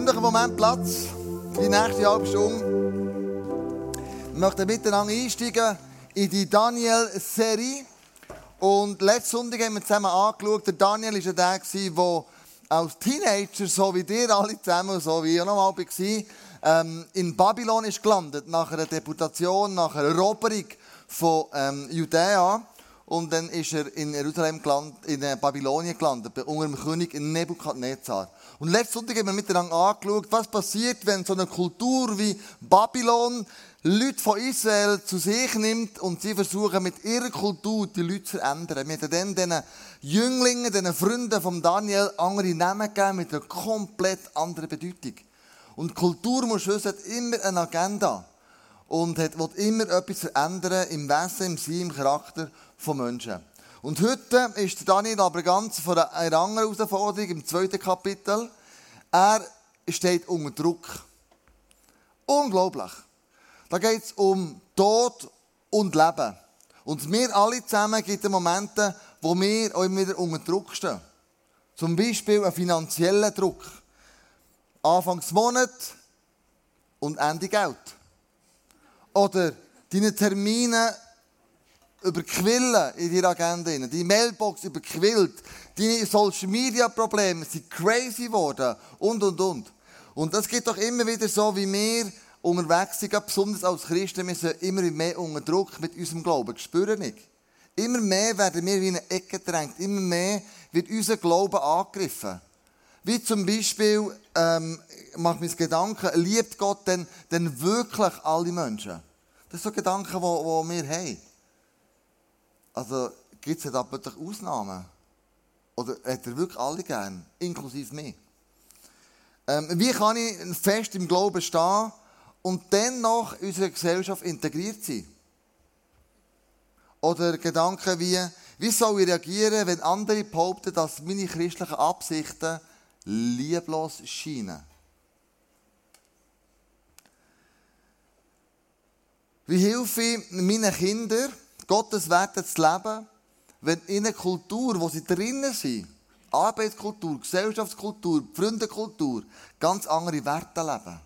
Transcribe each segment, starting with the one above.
Nimm doch einen Moment Platz, die nächste halbe Stunde. Wir möchten miteinander einsteigen in die Daniel-Serie. Und letzten Sonntag haben wir zusammen angeschaut, der Daniel war der, der als Teenager, so wie dir alle zusammen, so wie ich auch noch mal war, ähm, in Babylon ist gelandet, nach einer Deputation, nach einer Eroberung von ähm, Judäa. Und dann ist er in Jerusalem gelandet, in äh, Babylonien gelandet, unter dem König Nebukadnezar. Und letzten Sonntag haben wir miteinander angeschaut, was passiert, wenn so eine Kultur wie Babylon Leute von Israel zu sich nimmt und sie versuchen mit ihrer Kultur die Leute zu verändern. Wir haben dann diesen Jünglingen, diesen Freunden von Daniel andere Namen gegeben mit einer komplett anderen Bedeutung. Und Kultur, muss wissen, hat immer eine Agenda und hat, will immer etwas verändern im Wesen, im Sein, im Charakter von Menschen. Und heute ist Daniel aber ganz von einer anderen Herausforderung im zweiten Kapitel. Er steht unter Druck. Unglaublich. Da geht es um Tod und Leben. Und wir alle zusammen gibt es Momente, wo wir auch immer wieder unter Druck stehen. Zum Beispiel einen finanziellen Druck. Anfangsmonat und Ende Geld. Oder deine Termine überquillen in deiner Agenda. Die Mailbox überquillt. Deine Social Media Probleme sind crazy geworden. Und, und, und. Und das geht doch immer wieder so, wie wir unterwegs sind, besonders als Christen, wir sind immer mehr unter Druck mit unserem Glauben. Spüren nicht? Immer mehr werden wir wie in eine Ecke gedrängt. Immer mehr wird unser Glaube angegriffen. Wie zum Beispiel, ähm, macht mir Gedanken, liebt Gott denn, denn wirklich alle Menschen? Das sind so Gedanken, die, die wir haben. Also, gibt es da plötzlich Ausnahmen? Oder hat er wirklich alle gern, inklusive mich? Ähm, wie kann ich fest im Glauben stehen und dennoch in unserer Gesellschaft integriert sein? Oder Gedanken wie, wie soll ich reagieren, wenn andere behaupten, dass meine christlichen Absichten lieblos scheinen? Wie helfe ich meinen Kindern, Gottes Werte zu leben, wenn in einer Kultur, wo sie drinnen sind, Arbeitskultur, Gesellschaftskultur, Freundekultur, ganz andere Werte leben?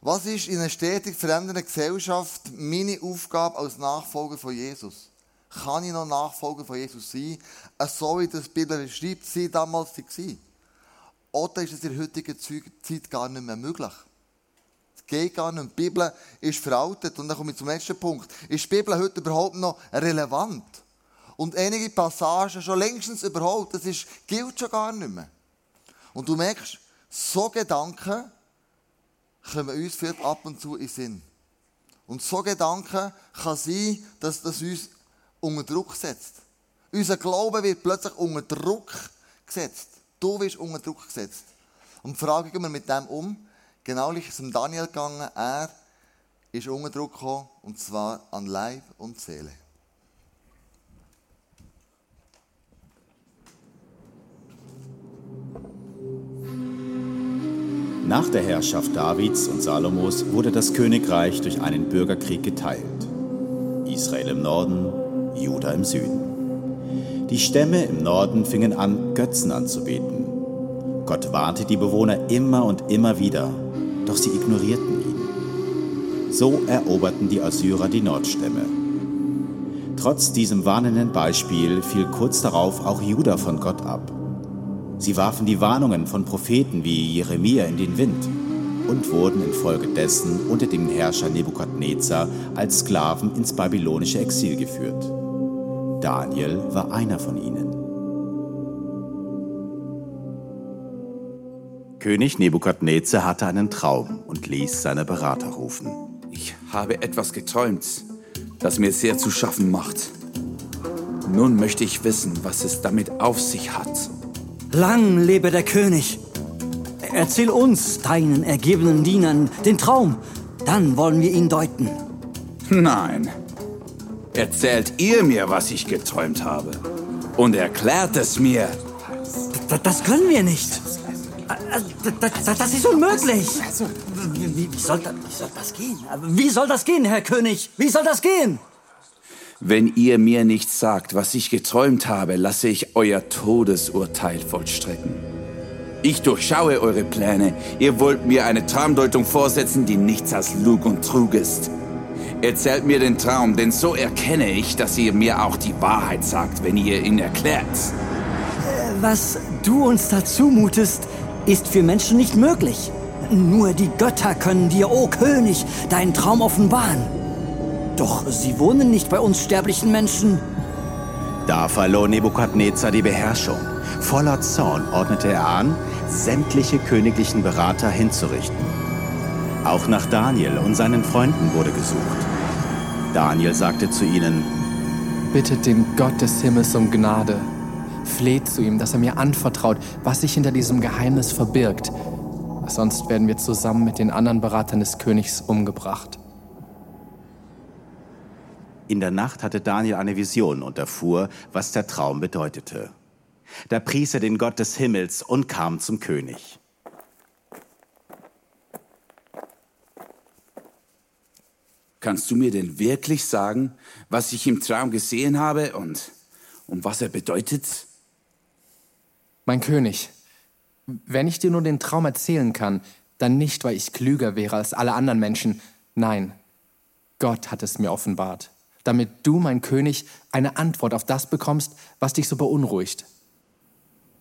Was ist in einer stetig verändernden Gesellschaft meine Aufgabe als Nachfolger von Jesus? Kann ich noch Nachfolger von Jesus sein, so wie das Bibel schreibt, sie damals war? Oder ist es in der heutigen Zeit gar nicht mehr möglich? Geht gar nicht. Die Bibel ist veraltet. Und dann komme ich zum letzten Punkt. Ist die Bibel heute überhaupt noch relevant? Und einige Passagen schon längstens überholt. Das ist, gilt schon gar nicht mehr. Und du merkst, so Gedanken kommen uns vielleicht ab und zu in den Sinn. Und so Gedanken kann sein, dass das uns unter Druck setzt. Unser Glaube wird plötzlich unter Druck gesetzt. Du wirst unter Druck gesetzt. Und die Frage gehen wir mit dem um. Genau ist es um Daniel gegangen. Er ist unter Druck gekommen, und zwar an Leib und Seele. Nach der Herrschaft Davids und Salomos wurde das Königreich durch einen Bürgerkrieg geteilt. Israel im Norden, Juda im Süden. Die Stämme im Norden fingen an, Götzen anzubeten. Gott warnte die Bewohner immer und immer wieder, doch sie ignorierten ihn. So eroberten die Assyrer die Nordstämme. Trotz diesem warnenden Beispiel fiel kurz darauf auch Juda von Gott ab. Sie warfen die Warnungen von Propheten wie Jeremia in den Wind und wurden infolgedessen unter dem Herrscher Nebukadnezar als Sklaven ins babylonische Exil geführt. Daniel war einer von ihnen. König Nebukadnezar hatte einen Traum und ließ seine Berater rufen. Ich habe etwas geträumt, das mir sehr zu schaffen macht. Nun möchte ich wissen, was es damit auf sich hat. Lang lebe der König. Erzähl uns, deinen ergebenen Dienern, den Traum. Dann wollen wir ihn deuten. Nein. Erzählt ihr mir, was ich geträumt habe. Und erklärt es mir. D das können wir nicht. Das ist unmöglich. Wie, wie, soll das, wie soll das gehen? Wie soll das gehen, Herr König? Wie soll das gehen? Wenn ihr mir nicht sagt, was ich geträumt habe, lasse ich euer Todesurteil vollstrecken. Ich durchschaue eure Pläne. Ihr wollt mir eine Traumdeutung vorsetzen, die nichts als Lug und Trug ist. Erzählt mir den Traum, denn so erkenne ich, dass ihr mir auch die Wahrheit sagt, wenn ihr ihn erklärt. Was du uns da zumutest, ist für Menschen nicht möglich. Nur die Götter können dir, o oh König, deinen Traum offenbaren. Doch sie wohnen nicht bei uns sterblichen Menschen. Da verlor Nebukadnezar die Beherrschung. Voller Zorn ordnete er an, sämtliche königlichen Berater hinzurichten. Auch nach Daniel und seinen Freunden wurde gesucht. Daniel sagte zu ihnen, Bittet den Gott des Himmels um Gnade. Fleht zu ihm, dass er mir anvertraut, was sich hinter diesem Geheimnis verbirgt. Sonst werden wir zusammen mit den anderen Beratern des Königs umgebracht. In der Nacht hatte Daniel eine Vision und erfuhr, was der Traum bedeutete. Da pries er den Gott des Himmels und kam zum König. Kannst du mir denn wirklich sagen, was ich im Traum gesehen habe und um was er bedeutet? Mein König, wenn ich dir nur den Traum erzählen kann, dann nicht, weil ich klüger wäre als alle anderen Menschen. Nein, Gott hat es mir offenbart, damit du, mein König, eine Antwort auf das bekommst, was dich so beunruhigt.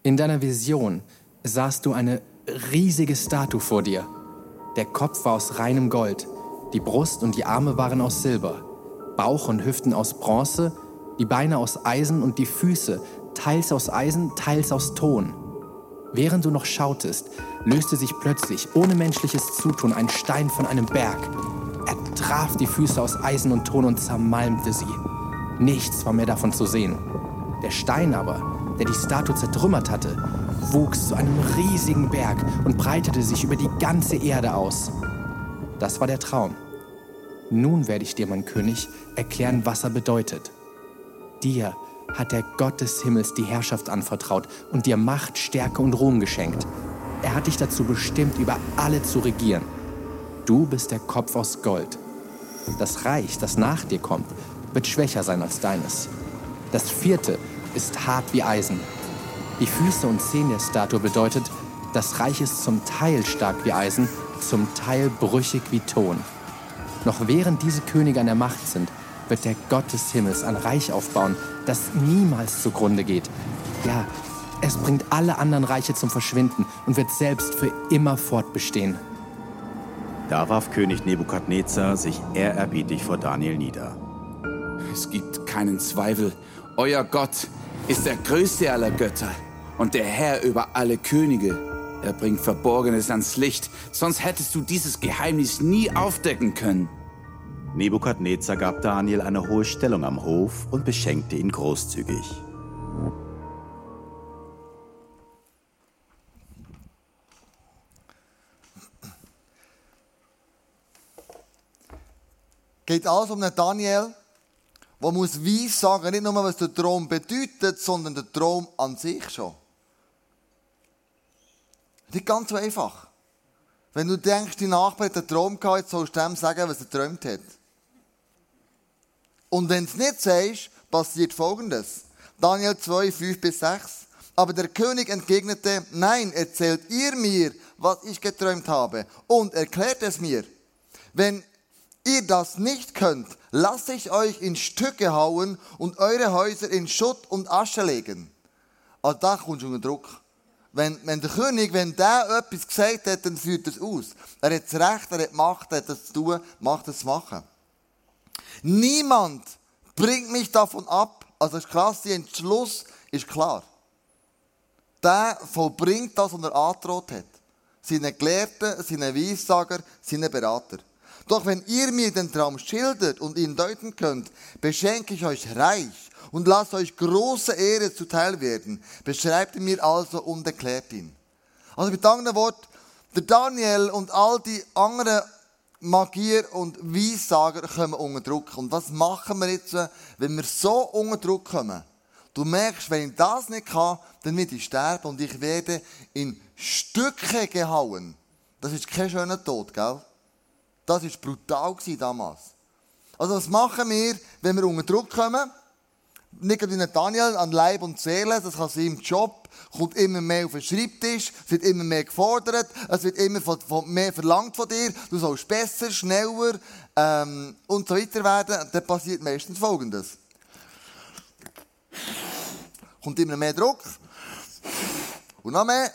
In deiner Vision sahst du eine riesige Statue vor dir. Der Kopf war aus reinem Gold die Brust und die Arme waren aus Silber, Bauch und Hüften aus Bronze, die Beine aus Eisen und die Füße teils aus Eisen, teils aus Ton. Während du noch schautest, löste sich plötzlich ohne menschliches Zutun ein Stein von einem Berg. Er traf die Füße aus Eisen und Ton und zermalmte sie. Nichts war mehr davon zu sehen. Der Stein aber, der die Statue zertrümmert hatte, wuchs zu einem riesigen Berg und breitete sich über die ganze Erde aus. Das war der Traum. Nun werde ich dir, mein König, erklären, was er bedeutet. Dir hat der Gott des Himmels die Herrschaft anvertraut und dir Macht, Stärke und Ruhm geschenkt. Er hat dich dazu bestimmt, über alle zu regieren. Du bist der Kopf aus Gold. Das Reich, das nach dir kommt, wird schwächer sein als deines. Das vierte ist hart wie Eisen. Die Füße und Zähne der Statue bedeutet, das Reich ist zum Teil stark wie Eisen, zum Teil brüchig wie Ton. Noch während diese Könige an der Macht sind, wird der Gott des Himmels ein Reich aufbauen, das niemals zugrunde geht. Ja, es bringt alle anderen Reiche zum Verschwinden und wird selbst für immer fortbestehen. Da warf König Nebukadnezar sich ehrerbietig vor Daniel nieder. Es gibt keinen Zweifel, euer Gott ist der größte aller Götter und der Herr über alle Könige. Er bringt Verborgenes ans Licht, sonst hättest du dieses Geheimnis nie aufdecken können. Nebukadnezar gab Daniel eine hohe Stellung am Hof und beschenkte ihn großzügig. Geht alles um einen Daniel, der muss weiss sagen, nicht nur was der Traum bedeutet, sondern der Traum an sich schon. Nicht ganz so einfach. Wenn du denkst, die Nachbar hat einen Traum gehabt, sollst du dem sagen, was er geträumt hat. Und wenn es nicht sagst, passiert Folgendes. Daniel 2, 5 bis 6. Aber der König entgegnete, nein, erzählt ihr mir, was ich geträumt habe, und erklärt es mir. Wenn ihr das nicht könnt, lasse ich euch in Stücke hauen und eure Häuser in Schutt und Asche legen. Also da kommst du unter Druck. Wenn, wenn der König, wenn der etwas gesagt hat, dann führt es aus. Er hat das Recht, er hat Macht, er hat das zu tun, macht es zu machen. Niemand bringt mich davon ab. Also das ist krass, der Entschluss ist klar. Der vollbringt das, was er angedroht hat. Seine Gelehrten, seine Weissager, seine Berater. Doch wenn ihr mir den Traum schildert und ihn deuten könnt, beschenke ich euch reich und lasst euch große Ehre zuteil werden. Beschreibt ihn mir also und erklärt ihn. Also mit anderen Worten, der Daniel und all die anderen Magier und Weissager kommen unter Druck. Und was machen wir jetzt, wenn wir so unter Druck kommen? Du merkst, wenn ich das nicht kann, dann werde ich sterben und ich werde in Stücke gehauen. Das ist kein schöner Tod, gell? Das war brutal damals. Also was machen wir, wenn wir unter Druck kommen? Nicht ein Daniel an Leib und Seele, das kann sein im Job, kommt immer mehr auf den Schreibtisch, es wird immer mehr gefordert, es wird immer von, von mehr verlangt von dir, du sollst besser, schneller ähm, und so weiter werden. Dann passiert meistens Folgendes. Kommt immer mehr Druck und noch mehr.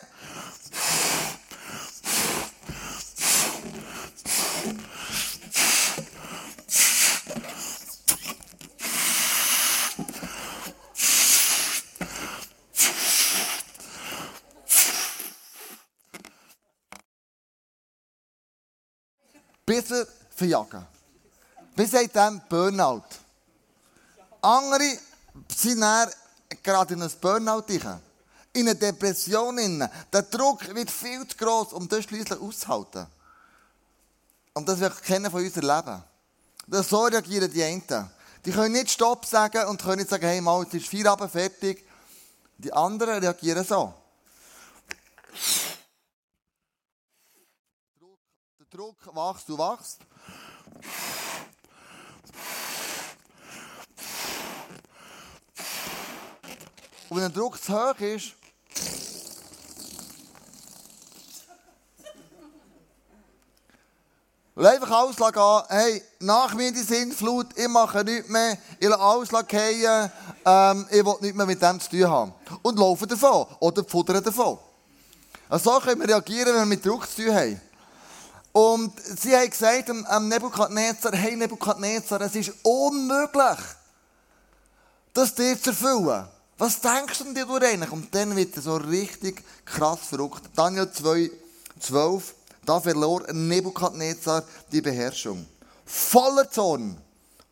Bis er verjagen. Wir sagen dem Burnout. Andere sind dann gerade in ein Burnout. In eine Depression. Der Druck wird viel zu gross, um das schließlich auszuhalten. Und das wir kennen von unserem Leben. So reagieren die einen. Die können nicht Stopp sagen und können nicht sagen, hey, mal, jetzt ist Feierabend fertig. Die anderen reagieren so. Druck wächst, du wachst. Und wenn der Druck zu hoch ist, Und einfach Auslag an, hey, nach mir die Sintflut, ich mache nichts mehr, ich lasse Auslag fallen, ähm, ich will nichts mehr mit dem zu tun haben. Und laufe davon oder futtern davon. Also so können wir reagieren, wenn wir mit Druck zu tun haben. Und sie haben gesagt am Nebukadnezar, hey Nebukadnezar, es ist unmöglich, das dir zu erfüllen. Was denkst du dir eigentlich? Und dann wird er so richtig krass verrückt. Daniel 2, 12, da verlor Nebukadnezar die Beherrschung. Voller Zorn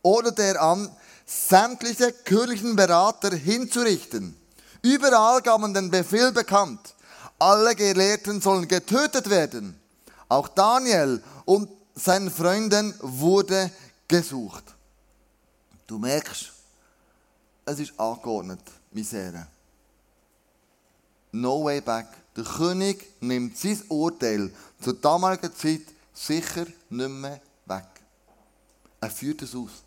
ordnete er an, sämtliche königlichen Berater hinzurichten. Überall gab man den Befehl bekannt. Alle Gelehrten sollen getötet werden. Auch Daniel und seinen Freunden wurde gesucht. Du merkst, es ist angeordnet, Misere. No way back. Der König nimmt sein Urteil zur damaligen Zeit sicher nicht mehr weg. Er führt es aus.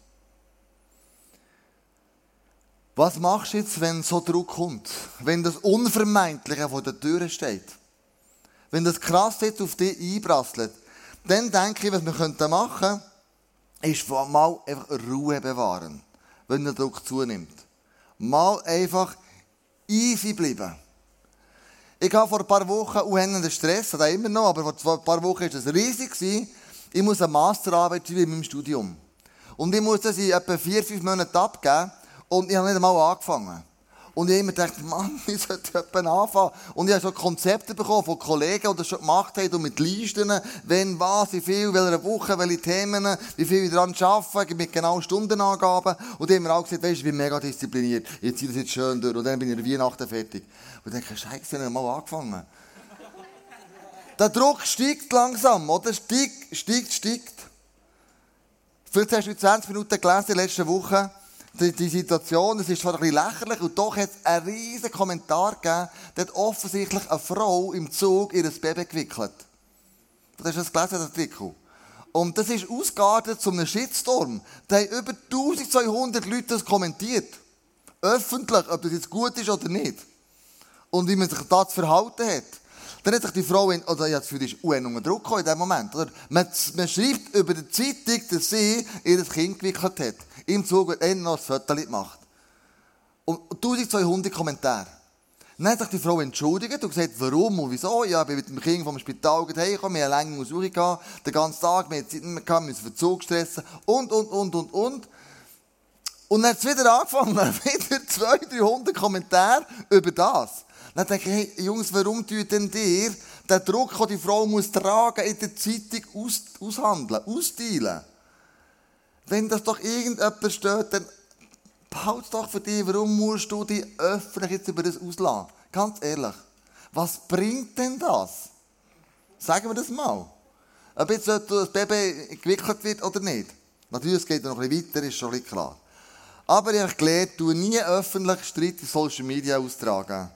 Was machst du jetzt, wenn so Druck kommt? Wenn das Unvermeidliche vor der Tür steht? Wenn das krass jetzt auf dich einprasselt? Dann denke ich, was wir machen könnten, ist mal einfach Ruhe bewahren, wenn der Druck zunimmt. Mal einfach easy bleiben. Ich habe vor ein paar Wochen unheimlichen Stress, das immer noch, aber vor ein paar Wochen war es riesig. Ich muss eine Masterarbeit schreiben in meinem Studium. Und ich muss das in etwa vier, fünf Monaten abgeben. Und ich habe nicht einmal angefangen. Und ich habe immer gedacht, Mann, ich sollte jemanden anfangen. Und ich habe so Konzepte bekommen von Kollegen, die das schon gemacht haben, und mit Listen, wenn, was, wie viel, welche Woche, welche Themen, wie viel ich daran arbeite, mit genau Stundenangaben. Und die haben mir auch gesagt, weißt du, ich bin mega diszipliniert. Ich ziehe das jetzt schön durch. Und dann bin ich in Weihnachten fertig. Und ich denke, Scheiße, ich habe mal angefangen. Der Druck steigt langsam, oder? Steigt, steigt, steigt. Vielleicht hast du 20 Minuten gelesen in letzten Woche die, die Situation, es ist zwar ein bisschen lächerlich, und doch hat es einen riesen Kommentar gegeben, hat offensichtlich eine Frau im Zug ihr Baby gewickelt. Du hast das gelesen, das Artikel. Und das ist ausgeartet zu einem Shitstorm. Da haben über 1200 Leute das kommentiert. Öffentlich, ob das jetzt gut ist oder nicht. Und wie man sich da zu verhalten hat. Dann hat sich die Frau, in, oder ja, für die UN unter Druck in diesem Moment. Oder? Man, man schreibt über die Zeitung, dass sie ihr Kind gewickelt hat im Zug wird einer noch ein Foto gemacht. Und 1200 Kommentare. Dann hat sich die Frau entschuldigt und gesagt, warum und wieso. Ja, ich bin mit dem Kind vom Spital heimgekommen, wir haben eine lange Suche gehabt, den ganzen Tag, wir hatten Zeit nicht mehr, müssen für den Zug stressen und, und, und, und, und. Und dann hat es wieder angefangen, wieder 200, 300 Kommentare über das. Dann denke ich, hey, Jungs, warum tut denn dir den Druck, den die Frau muss tragen, in der Zeitung aus, aushandeln, austeilen? Wenn das doch irgendjemand steht, dann behalte doch für dich, warum musst du dich öffentlich jetzt über das auslassen? Ganz ehrlich. Was bringt denn das? Sagen wir das mal. Ob jetzt das Baby gewickelt wird oder nicht. Natürlich, es geht noch ein bisschen weiter, ist schon ein bisschen klar. Aber ich habe gelernt, du nie öffentlich Streit in Social Media austragen.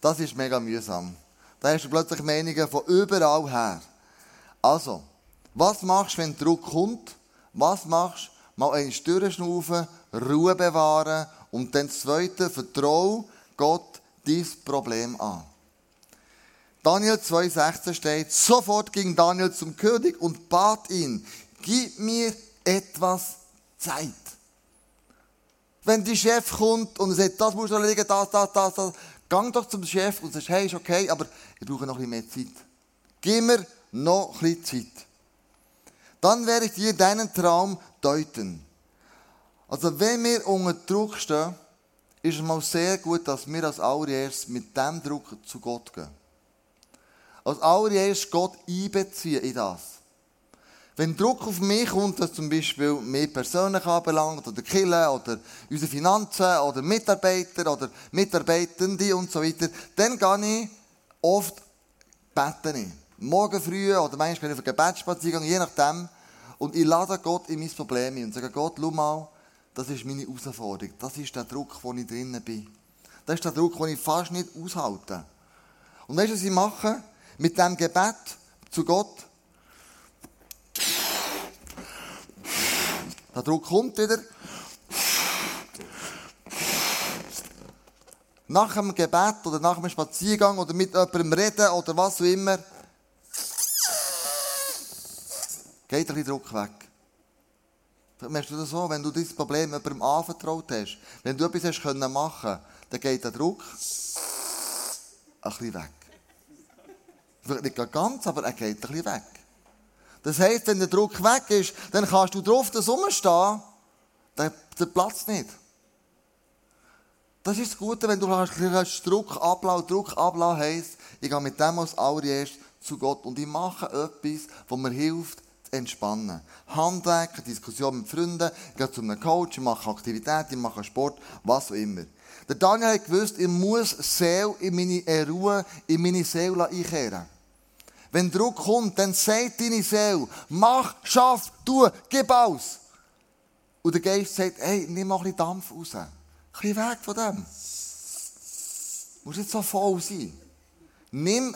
Das ist mega mühsam. Da hast du plötzlich Meinungen von überall her. Also, was machst du, wenn Druck kommt? Was machst du? mal einen durchschnaufen, Ruhe bewahren und dann das Zweite, vertrau Gott dieses Problem an. Daniel 2,16 steht, sofort ging Daniel zum König und bat ihn, gib mir etwas Zeit. Wenn die Chef kommt und sagt, das musst du erledigen, das, das, das, das, gang doch zum Chef und sagst, hey, ist okay, aber ich brauche noch ein bisschen mehr Zeit. Gib mir noch ein bisschen Zeit. Dann werde ich dir deinen Traum deuten. Also wenn wir unter Druck stehen, ist es mal sehr gut, dass wir als allererstes mit diesem Druck zu Gott gehen. Als allererstes Gott einbeziehen in das. Wenn Druck auf mich kommt, dass zum Beispiel mich persönlich anbelangt, oder Kille, oder unsere Finanzen, oder Mitarbeiter, oder Mitarbeitende und so weiter, dann gehe ich oft beten. Morgen früh, oder manchmal auf einen Gebetsspaziergang, je nachdem. Und ich lade Gott in mein Problem und sage, Gott, schau mal, das ist meine Herausforderung. Das ist der Druck, wo ich drinnen bin. Das ist der Druck, den ich fast nicht aushalte. Und weißt du, was ich mache? Mit dem Gebet zu Gott. Der Druck kommt wieder. Nach dem Gebet oder nach dem Spaziergang oder mit jemandem reden oder was auch immer, geht ein bisschen Druck weg. Merkst du das so? Wenn du dieses Problem jemandem anvertraut hast, wenn du etwas hast können machen, dann geht der Druck ein bisschen weg. Vielleicht nicht ganz, aber er geht ein bisschen weg. Das heisst, wenn der Druck weg ist, dann kannst du drauf das rumstehen, dann, dann platzt nicht. Das ist das Gute, wenn du hast, Druck ablassen. Druck ablassen heisst, ich gehe mit dem als allererst zu Gott und ich mache etwas, das mir hilft, entspannen. Handwerk, Diskussion mit Freunden, gehe zu einem Coach, ich mache Aktivitäten, ich mache Sport, was auch immer. Der Daniel hat gewusst, ich muss Seele in meine Ruhe, in meine Seele einkehren. Wenn Druck kommt, dann sagt deine Seele, mach, schaff, tu, gib aus. Und der Geist sagt, hey, nimm mal ein bisschen Dampf raus. Ein bisschen weg von dem. Du musst nicht so voll sein. Nimm,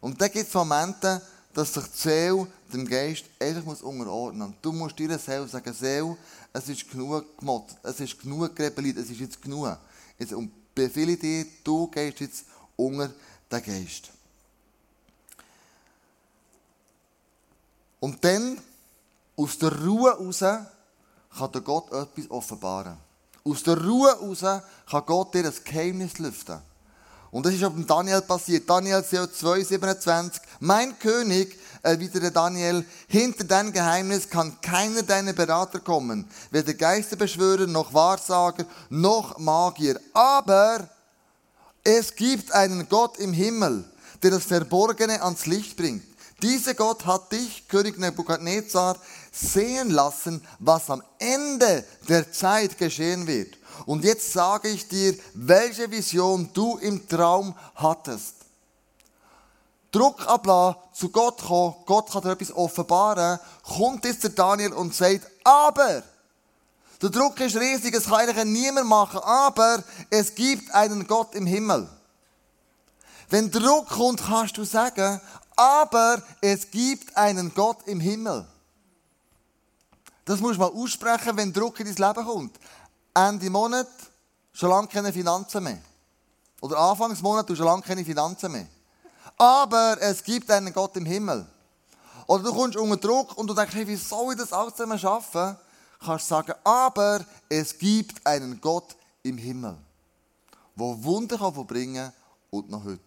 und dann gibt es Momente, dass sich die Seele dem Geist einfach muss unterordnen muss. Du musst dir Seele sagen, Seele, es ist genug gemotzt, es ist genug gerebelliert, es ist jetzt genug. Jetzt, und befehle dir, du gehst jetzt unter den Geist. Und dann, aus der Ruhe heraus, kann dir Gott etwas offenbaren. Aus der Ruhe heraus kann Gott dir ein Geheimnis lüften. Und das ist auch beim Daniel passiert. Daniel 2, 27. Mein König, erwiderte Daniel, hinter dein Geheimnis kann keiner deiner Berater kommen. Weder Geisterbeschwörer, noch Wahrsager, noch Magier. Aber es gibt einen Gott im Himmel, der das Verborgene ans Licht bringt. Dieser Gott hat dich, König Nebukadnezar, sehen lassen, was am Ende der Zeit geschehen wird. Und jetzt sage ich dir, welche Vision du im Traum hattest. Druck ablassen, zu Gott kommen, Gott kann dir etwas offenbaren, kommt jetzt der Daniel und sagt, aber, der Druck ist riesig, es kann eigentlich niemand machen, aber es gibt einen Gott im Himmel. Wenn Druck kommt, kannst du sagen, aber es gibt einen Gott im Himmel. Das musst du mal aussprechen, wenn Druck in dein Leben kommt. Ende Monat schon lange keine Finanzen mehr. Oder Anfangsmonat du schon lange keine Finanzen mehr. Aber es gibt einen Gott im Himmel. Oder du kommst unter Druck und du denkst, hey, wie soll ich das alles zusammen schaffen? Kannst sagen, aber es gibt einen Gott im Himmel, der Wunder kann verbringen und noch heute.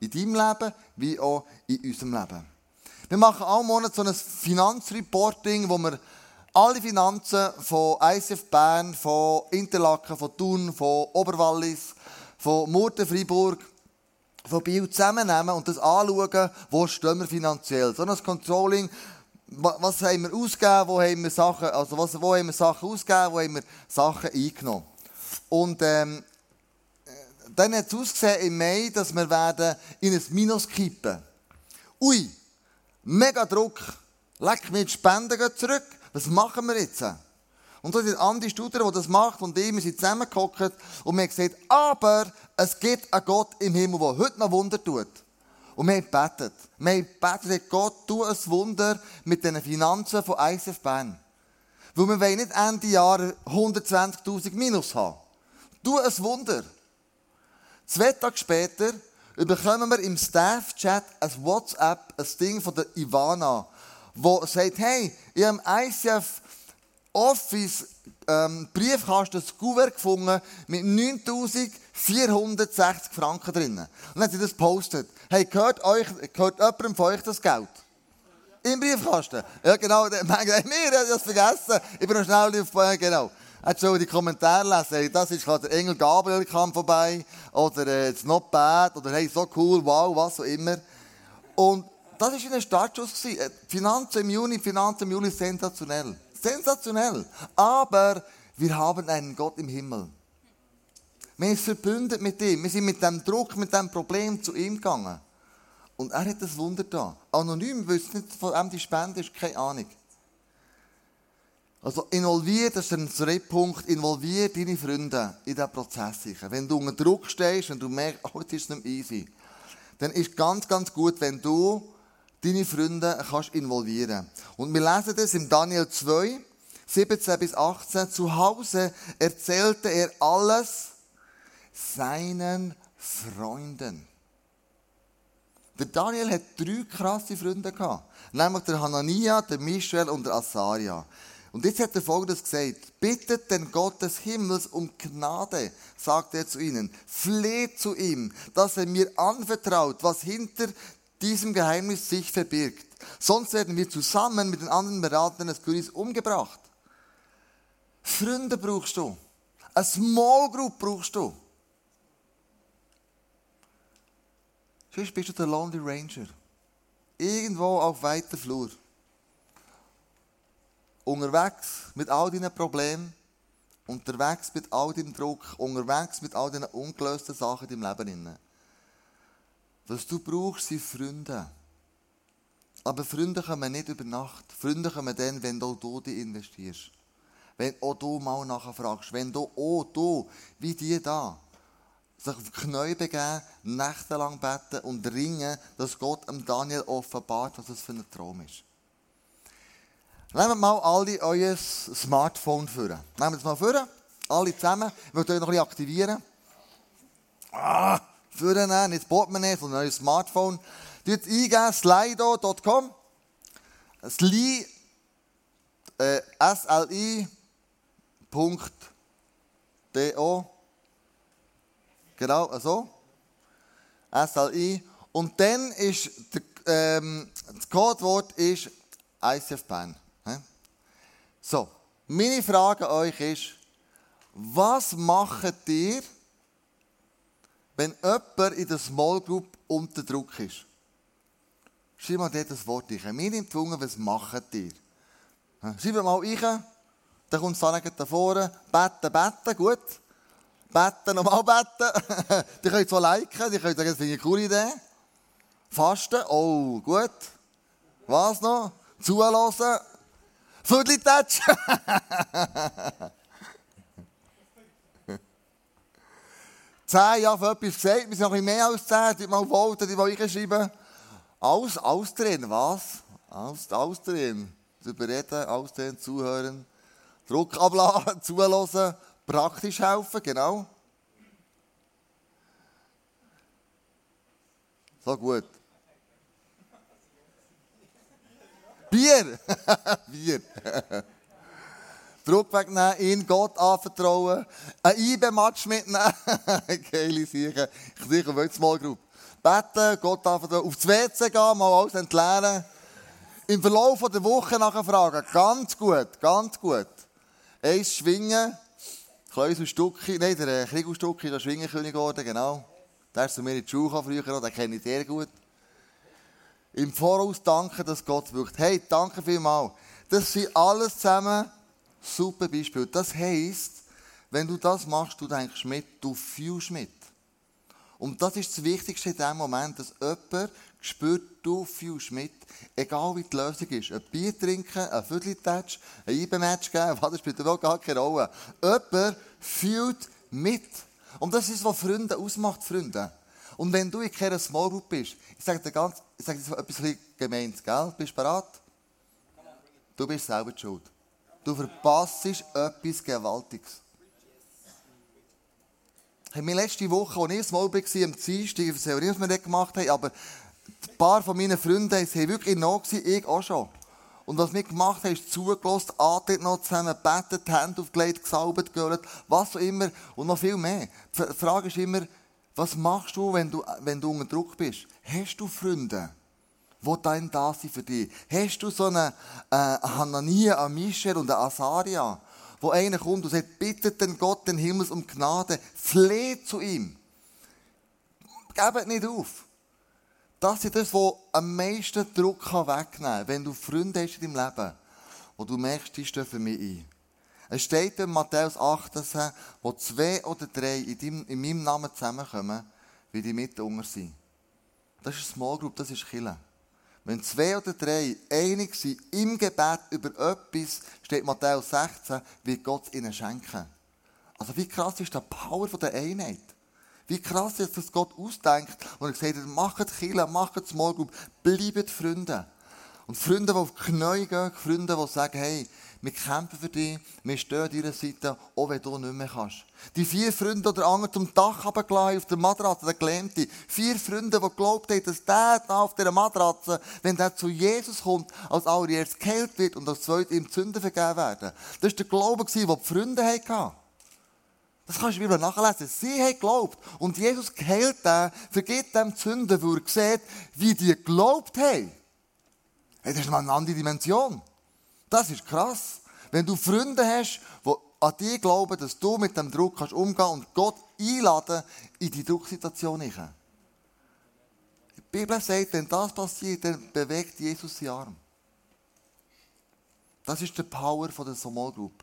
In deinem Leben wie auch in unserem Leben. Wir machen alle Monat so ein Finanzreporting, wo wir alle Finanzen von ICF Bern, von Interlaken, von Thun, von Oberwallis, von Murten, Freiburg, von Biel zusammennehmen und das anschauen, wo stehen wir finanziell. So ein Controlling, was haben wir ausgegeben, wo haben wir Sachen, also was, wo haben wir Sachen ausgegeben, wo haben wir Sachen eingenommen. Und ähm, dann hat es ausgesehen im Mai, dass wir werden in ein Minus kippen. Ui, mega Druck. Leck die Spenden zurück. Was machen wir jetzt? Und da sind Andi Studer, der das macht, und ich, wir sind zusammengehockt und wir haben gesagt, aber es gibt einen Gott im Himmel, der heute noch Wunder tut. Und wir haben gebetet. Wir haben gebetet, Gott, tu ein Wunder mit den Finanzen von ISF Bern. Weil wir wollen nicht Ende Jahr 120.000 Minus haben. Tu ein Wunder. Zwei Tage später bekommen wir im Staff-Chat ein WhatsApp, ein Ding von der Ivana, wo sagt, hey, ich habe ICF Office ähm, Briefkasten ein Kuvert gefunden mit 9460 Franken drin. Und dann hat sie das gepostet. Hey, gehört, euch, gehört jemandem von euch das Geld? Im Briefkasten. Ja, genau. Mir, ich das vergessen. Ich bin noch schnell auf, genau. Hat schon die Kommentare lesen. Hey, das ist der Engel Gabriel kam vorbei. Oder, äh, it's not bad. Oder, hey, so cool, wow, was auch immer. Und das war ein Startschuss. Äh, Finanzen im Juni, Finanzen im Juli, sensationell. Sensationell. Aber wir haben einen Gott im Himmel. Wir sind verbündet mit ihm. Wir sind mit dem Druck, mit dem Problem zu ihm gegangen. Und er hat das Wunder da. Anonym wüsste nicht von ihm die Spende ist, keine Ahnung. Also involviert, das ist ein Drehpunkt, involviert deine Freunde in diesen Prozess. Wenn du unter Druck stehst und du merkst, oh, jetzt ist es nicht easy, dann ist ganz, ganz gut, wenn du deine Freunde kannst involvieren Und wir lesen das im Daniel 2, 17 bis 18. Zu Hause erzählte er alles seinen Freunden. Der Daniel hat drei krasse Freunde gehabt. Nämlich der Hanania, der Michel und der Asaria. Und jetzt hat er Folgendes gesagt. Bittet den Gott des Himmels um Gnade, sagt er zu ihnen. Fleht zu ihm, dass er mir anvertraut, was hinter diesem Geheimnis sich verbirgt. Sonst werden wir zusammen mit den anderen Beratern des Königs umgebracht. Freunde brauchst du. Eine Small Group brauchst du. Sonst bist du der Lonely Ranger. Irgendwo auf weiter Flur. Unterwegs mit all deinen Problemen, unterwegs mit all deinem Druck, unterwegs mit all deinen ungelösten Sachen in deinem Leben. Was du brauchst, sind Freunde. Aber Freunde kommen nicht über Nacht. Freunde kommen dann, wenn auch du dich investierst. Wenn auch du mal nachfragst. Wenn du auch du, wie die da, sich auf Knie begeben, nächtelang beten und ringen, dass Gott dem Daniel offenbart, was es für ein Traum ist. Nehmt mal alle euer Smartphone vor. Nehmt es mal vor, alle zusammen. Ich möchte euch noch ein bisschen aktivieren. Ah, vornehmen, nicht das Portemonnaie, sondern euer Smartphone. Dort eingeben, slido.com. Sli, äh, sli.do. Genau, also. SLI. Und dann ist der, ähm, das Codewort ist ICF Bern. So, meine Frage an euch ist, was macht ihr, wenn jemand in der Small Group unter Druck ist? Schreib mal dort das Wort ein. Mir nimmt Wunder, was macht ihr? Schreib mal ein, dann kommt da vorne, beten, beten, gut. Beten, nochmal beten. die können zwar liken, die können sagen, das finde ich eine coole Idee. Fasten, oh, gut. Was noch? Zulassen. Viertel-Touch. zehn, ja, für etwas gesagt. Wir sind noch ein mehr als zehn. Die mal wollten, die mal reinschreiben. Alles, alles drin, was? Alles, alles drin. Überreden, alles drin, zuhören. Druck abladen, zulassen praktisch helfen, genau. So gut. Bier! Bier! Druck wegnehmen, ihn Gott anvertrauen, ein IB-Match mitnehmen. Geile Sache. Ich sicher will Small Group. Beten, Gott anvertrauen, aufs WC gehen, mal alles entleeren. Im Verlauf der Woche nachher fragen. Ganz gut, ganz gut. Eins schwingen, Klausel Stucki, nein, der äh, Kriegel Stucki, der Schwingenkönig geworden, genau. Der ist zu mir in die Schule früher, den kenne ich sehr gut. Im Voraus danken, dass Gott wirkt. Hey, danke vielmals. Das sind alles zusammen super Beispiele. Das heisst, wenn du das machst, du denkst mit, du fühlst mit. Und das ist das Wichtigste in dem Moment, dass jemand spürt, du fühlst mit, egal wie die Lösung ist. Ein Bier trinken, ein Viertel-Touch, ein Eibenmatch geben, das spielt überhaupt gar keine Rolle. Jemand fühlt mit. Und das ist, was Freunde ausmacht, Freunde. Und wenn du in keiner Small Group bist, ich sage dir ganz, ich sage dir etwas gemeint, gell? Bist du bereit? Du bist selber schuld. Du verpasst etwas Gewaltiges. Ich habe letzte Woche, als ich mal war, am Dienstag, ich weiß nicht, was wir dort gemacht haben, aber ein paar von meinen Freunden waren wirklich noch, ich auch schon. Und was wir gemacht haben, ist zugelassen, atmet noch zusammen, betet, Hände aufgelegt, gesalbt, gehört, was auch immer und noch viel mehr. Die Frage ist immer, was machst du, wenn du, wenn du unter Druck bist? Hast du Freunde, die dann da sind für dich? Hast du so einen äh, Hanania, einen Michel und einen Asaria, wo einer kommt und sagt, bittet den Gott den Himmels um Gnade, fleht zu ihm. Gebt nicht auf. Das ist das, was am meisten Druck wegnehmen kann, wenn du Freunde hast in deinem Leben, wo du merkst, die stehen für mich ein. Es steht in Matthäus 18, wo zwei oder drei in, deinem, in meinem Namen zusammenkommen, wie die Mitte unter sind. Das ist Small Group, das ist Kille. Wenn zwei oder drei einig sind im Gebet über etwas, steht Matthäus 16, wird Gott ihnen schenken. Also wie krass ist die Power der Einheit? Wie krass ist, dass Gott ausdenkt und er gesagt hat, macht Kirche, macht Small Group, bleibt Freunde. Und Freunde, die auf die Knie gehen, Freunde, die sagen, hey, wir kämpfen für dich, wir stehen an deiner Seite, auch wenn du nicht mehr kannst. Die vier Freunde oder andere zum Dach runtergelassen, auf der Matratze, der Gelähmte. Vier Freunde, die geglaubt haben, dass der da auf dieser Matratze, wenn der zu Jesus kommt, als allererstes geheilt wird und als zweites ihm Sünden vergeben werden. Das war der Glaube, den die Freunde hatten. Das kannst du wieder nachlesen. Sie haben geglaubt. Und Jesus heilt den, vergibt dem die Sünden, weil er sieht, wie die geglaubt haben. das ist mal eine andere Dimension. Das ist krass. Wenn du Freunde hast, die an dich glauben, dass du mit dem Druck kannst umgehen und Gott einladen in die Drucksituation hinein. Die Bibel sagt, wenn das passiert, dann bewegt Jesus seinen Arm. Das ist die Power der Small Group.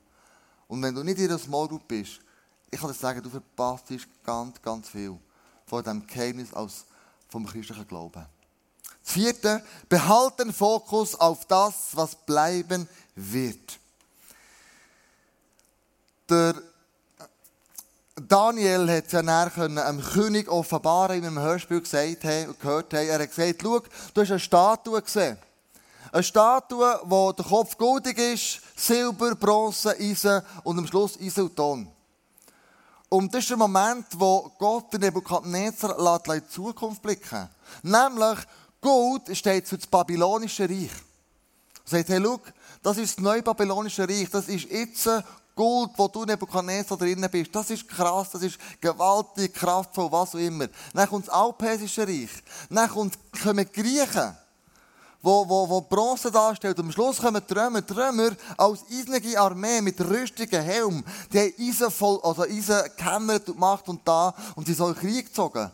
Und wenn du nicht in einer Small Group bist, ich kann dir sagen, du verpasst ganz, ganz viel von dem Geheimnis aus vom christlichen Glauben. Das vierte, behalte den Fokus auf das, was bleiben wird. Der Daniel hat es ja nachher einem König offenbaren in einem Hörspiel gesagt, gehört. Er hat gesagt, schau, du hast eine Statue gesehen. Eine Statue, wo der Kopf goldig ist, Silber, Bronze, Eisen und am Schluss Eisen und Ton. Und das ist der Moment, wo Gott den Nebukadnezar in die Zukunft blicken Nämlich, Gold steht für das babylonische Reich. Er sagt, hey, schau, das ist das neue babylonische Reich. Das ist jetzt Gold, wo du Nebukadnezar drinnen bist. Das ist krass, das ist gewaltig, kraftvoll, was auch immer. Dann kommt das Alpesische Reich. Dann kommen die Griechen wo, wo, wo Bronze darstellt. Und am Schluss kommen die Römer, die Römer als eisige Armee mit rüstigen Helm. Die haben Eisen voll, also Eisen gehämmert und gemacht und da. Und sie sollen Krieg gezogen.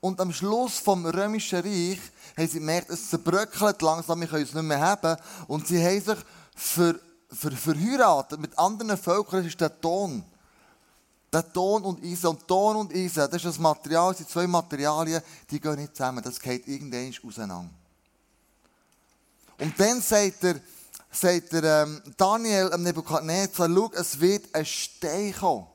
Und am Schluss vom römischen Reich haben sie gemerkt, es zerbröckelt langsam, wir können es nicht mehr haben. Und sie haben sich für, für, verheiratet mit anderen Völkern. Ist der Ton. Der Ton und Eisen. Und Ton und Eisen, das ist das Material, das sind zwei Materialien, die gehen nicht zusammen. Das geht irgendwann auseinander. Und dann sagt er, sagt er ähm, Daniel am Nebukadnezar, schau, es wird ein Stein kommen.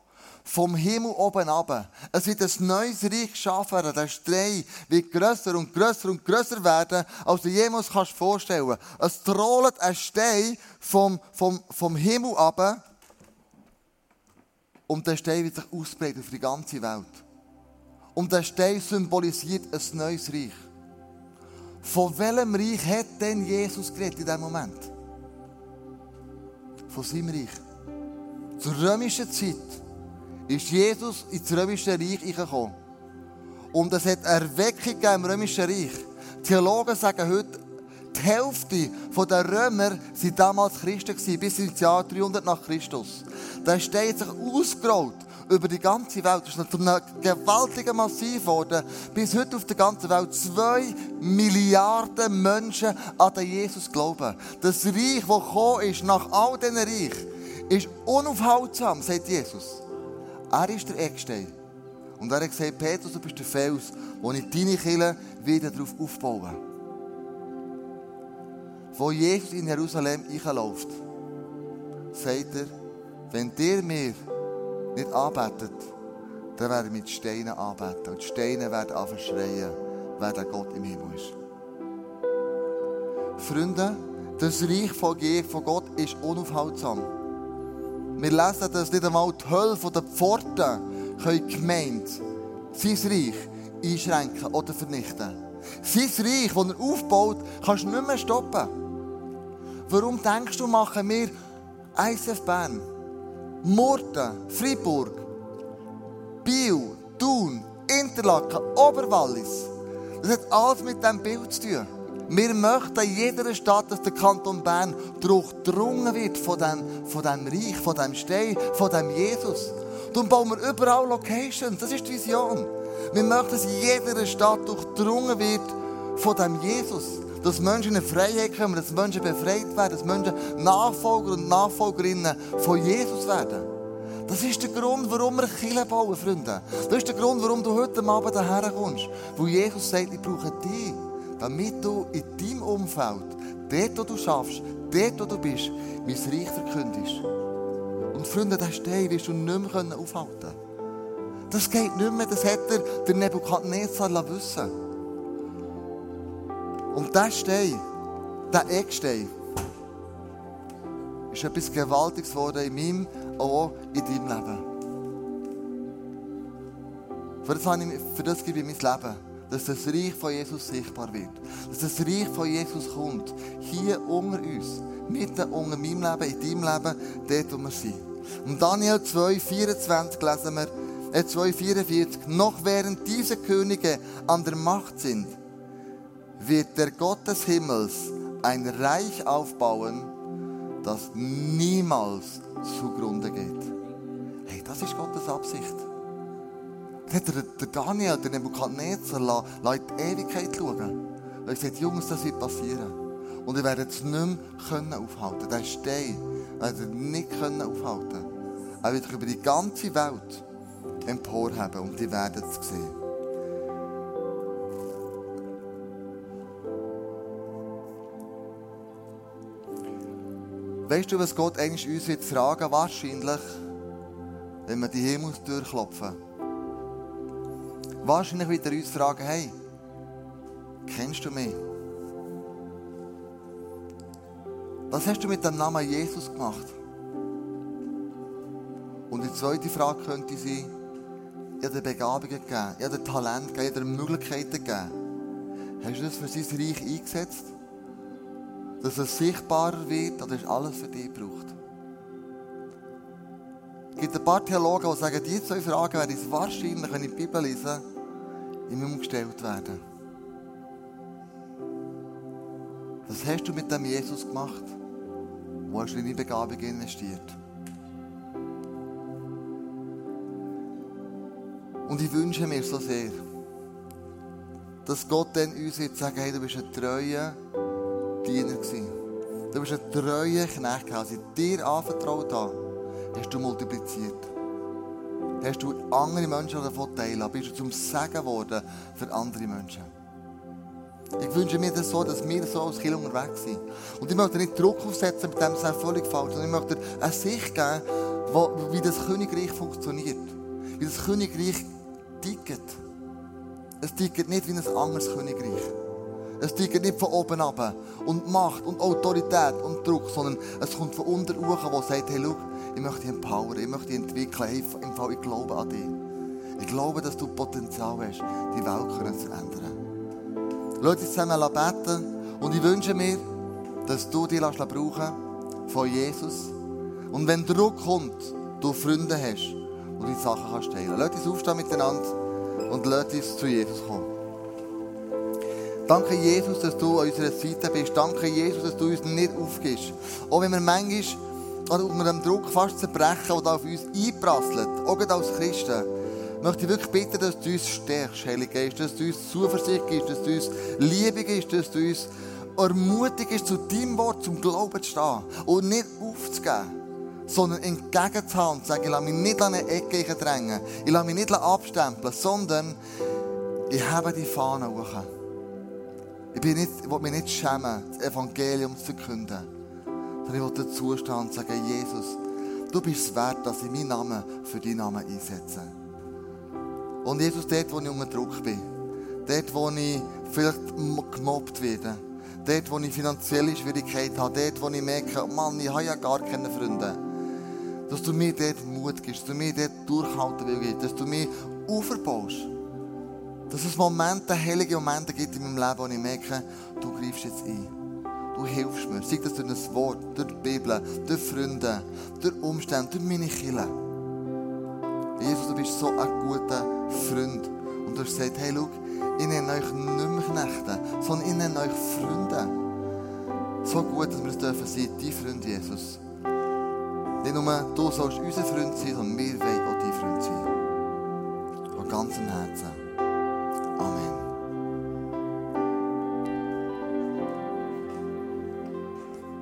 Vom Himmel oben ab. Es wird ein neues Reich geschaffen werden. Der Stein wird grösser und grösser und grösser werden, als du jemals kannst vorstellen. Es trollt ein Stein vom, vom, vom Himmel ab. Und der Stein wird sich ausbreiten für die ganze Welt. Und der Stein symbolisiert ein neues Reich. Von welchem Reich hat denn Jesus geredet in diesem Moment? Von seinem Reich. Zur römischen Zeit ist Jesus ins römische Reich gekommen. Und es hat Erweckung im römischen Reich. Theologen sagen heute, die Hälfte der Römer waren damals Christen, bis ins Jahr 300 nach Christus. Da steht sich ausgerollt über die ganze Welt. Das ist zu einem gewaltigen Massiv geworden. Bis heute auf der ganzen Welt zwei Milliarden Menschen an den Jesus glauben. Das Reich, das gekommen ist, nach all diesen Reich, ist unaufhaltsam, sagt Jesus. Er ist der Eckstein. Und er hat gesagt, Petrus, du bist der Fels, wo ich deine Kirche wieder darauf aufbaue. Wo Jesus in Jerusalem einläuft, sagt er, wenn dir mir nicht anbetet, dann werden wir mit Steinen anbeten. Und die Steine werden anfangen schreien, wer der Gott im Himmel ist. Freunde, das Reich von Gott ist unaufhaltsam. Wir lesen, dass nicht einmal die Hölle den Pforten können sein Reich einschränken oder vernichten. Sein Reich, das er aufbaut, kannst du nicht mehr stoppen. Warum denkst du, machen wir ISF Bern, Murten, Freiburg, Biel, Thun, Interlaken, Oberwallis? Das hat alles mit diesem Bild zu tun. Wir möchten in jeder Stadt, dass der Kanton Bern durchdrungen wird von dem, von dem Reich, von dem Stein, von dem Jesus. Darum bauen wir überall Locations. Das ist die Vision. Wir möchten, dass in jeder Stadt durchdrungen wird von dem Jesus. Dass Menschen in Freiheit kommen, dass Menschen befreit werden, dass Menschen Nachfolger und Nachfolgerinnen von Jesus werden. Das ist der Grund, warum wir Kirche bauen, Freunde. Das ist der Grund, warum du heute Abend hierher kommst. Weil Jesus sagt, ich brauche dich, damit du in deinem Umfeld, dort, wo du schaffst, dort, wo du bist, mein Reich verkündest. Und Freunde, diesen Stein wirst du nicht mehr aufhalten können. Das geht nicht mehr, das hat der, der Nebukadnezar wissen Und dieser Stein, dieser Eckstein, ist etwas Gewaltiges geworden in meinem, auch in deinem Leben. Für das, ich, für das gebe ich mein Leben, dass das Reich von Jesus sichtbar wird. Dass das Reich von Jesus kommt, hier unter uns, mitten unter meinem Leben, in deinem Leben, dort, wo wir sind. Und Daniel 2, 24 lesen wir, 2,44. Noch während diese Könige an der Macht sind, wird der Gott des Himmels ein Reich aufbauen, das niemals zugrunde geht. Hey, das ist Gottes Absicht. Hat der, der Daniel, der Nebukadnezar, lässt die Ewigkeit schauen. Er sagt, Jungs, das wird passieren. Und ihr werdet es nicht mehr aufhalten können. Den Stein werdet ihr nicht aufhalten. Er wird über die ganze Welt emporheben und die werden es sehen. Weißt du, was Gott eigentlich uns jetzt fragen Wahrscheinlich, wenn wir die Himmelstür klopfen. Wahrscheinlich wird er uns fragen, hey, kennst du mich? Was hast du mit dem Namen Jesus gemacht? Und die zweite Frage könnte sein, ich habe dir Begabungen gegeben, ich habe dir Talent gegeben, ich habe dir Möglichkeiten gegeben. Hast du das für sein Reich eingesetzt? Dass es sichtbarer wird oder ist alles für dich gebraucht? Es gibt ein paar Theologen, die sagen, diese zwei Fragen werden es wahrscheinlich, wenn ich die Bibel lese, immer gestellt werden. Was hast du mit dem Jesus gemacht? Wo hast du deine Begabung investiert? Und ich wünsche mir so sehr, dass Gott dann uns jetzt sagt, hey, du bist ein treuer Diener gewesen. Du bist ein treuer Knecht gewesen. Als ich dir anvertraut habe, hast du multipliziert. Hast du andere Menschen davon teilen bist du zum Segen geworden für andere Menschen. Ich wünsche mir das so, dass wir so als Kind unterwegs sind. Und ich möchte nicht Druck aufsetzen, mit dem es völlig falsch sondern ich möchte eine Sicht geben, wie das Königreich funktioniert. Wie das Königreich tickt. Es tickt nicht wie ein anderes Königreich. Es tickt nicht von oben ab und Macht und Autorität und Druck, sondern es kommt von unten hoch, der sagt, hey, schau, ich möchte dich empowern, ich möchte dich entwickeln, hey, im Fall, ich glaube an dich. Ich glaube, dass du Potenzial hast, die Welt zu ändern. Lass uns zusammen beten und ich wünsche mir, dass du dich brauchen von Jesus. Und wenn Druck kommt, du Freunde hast, und die Sachen kannst teilen. Lass uns aufstehen miteinander und lass uns zu Jesus kommen. Danke, Jesus, dass du an unserer Seite bist. Danke, Jesus, dass du uns nicht aufgibst. Auch wenn wir manchmal unter dem Druck fast zerbrechen, der auf uns einprasselt, auch als Christen, möchte ich wirklich bitten, dass du uns stärkst, Heilige Geist, dass du uns Zuversicht gibst, dass du uns Liebe gibst, dass du uns ermutigst, zu deinem Wort, zum Glauben zu stehen und nicht aufzugeben sondern entgegenzuhaben und sagen, ich lasse mich nicht an eine Ecke drängen, ich lasse mich nicht abstempeln, sondern ich habe die Fahne hoch. Ich, bin nicht, ich will mich nicht schämen, das Evangelium zu verkünden, sondern ich will stehen und sagen, Jesus, du bist es wert, dass ich meinen Namen für deinen Namen einsetze. Und Jesus, dort, wo ich unter Druck bin, dort, wo ich vielleicht gemobbt werde, dort, wo ich finanzielle Schwierigkeiten habe, dort, wo ich merke, Mann, ich habe ja gar keine Freunde, Dass du mir dort Mut gibst, dass du mir dort durchhalten willst, dass du mich aufbaust. Dass es Momente, heilige Momente gibt in meinem Leben, wo ich merke, du greifst jetzt ein. Du hilfst mir. Sei das durch ein Wort, durch die Bibel, durch Freunde, durch Umstände, durch meine Kinder. Jesus, du bist so ein guter Freund. Und du hast gesagt, hey, schau, ich nenne euch nicht mehr Knechte, sondern ich nenne euch Freunde. So gut, dass wir es dürfen sein, dein Freund Jesus. Nicht nur du sollst unser Freund sein, sondern wir wollen auch dein Freund sein. Von ganzem Herzen. Amen.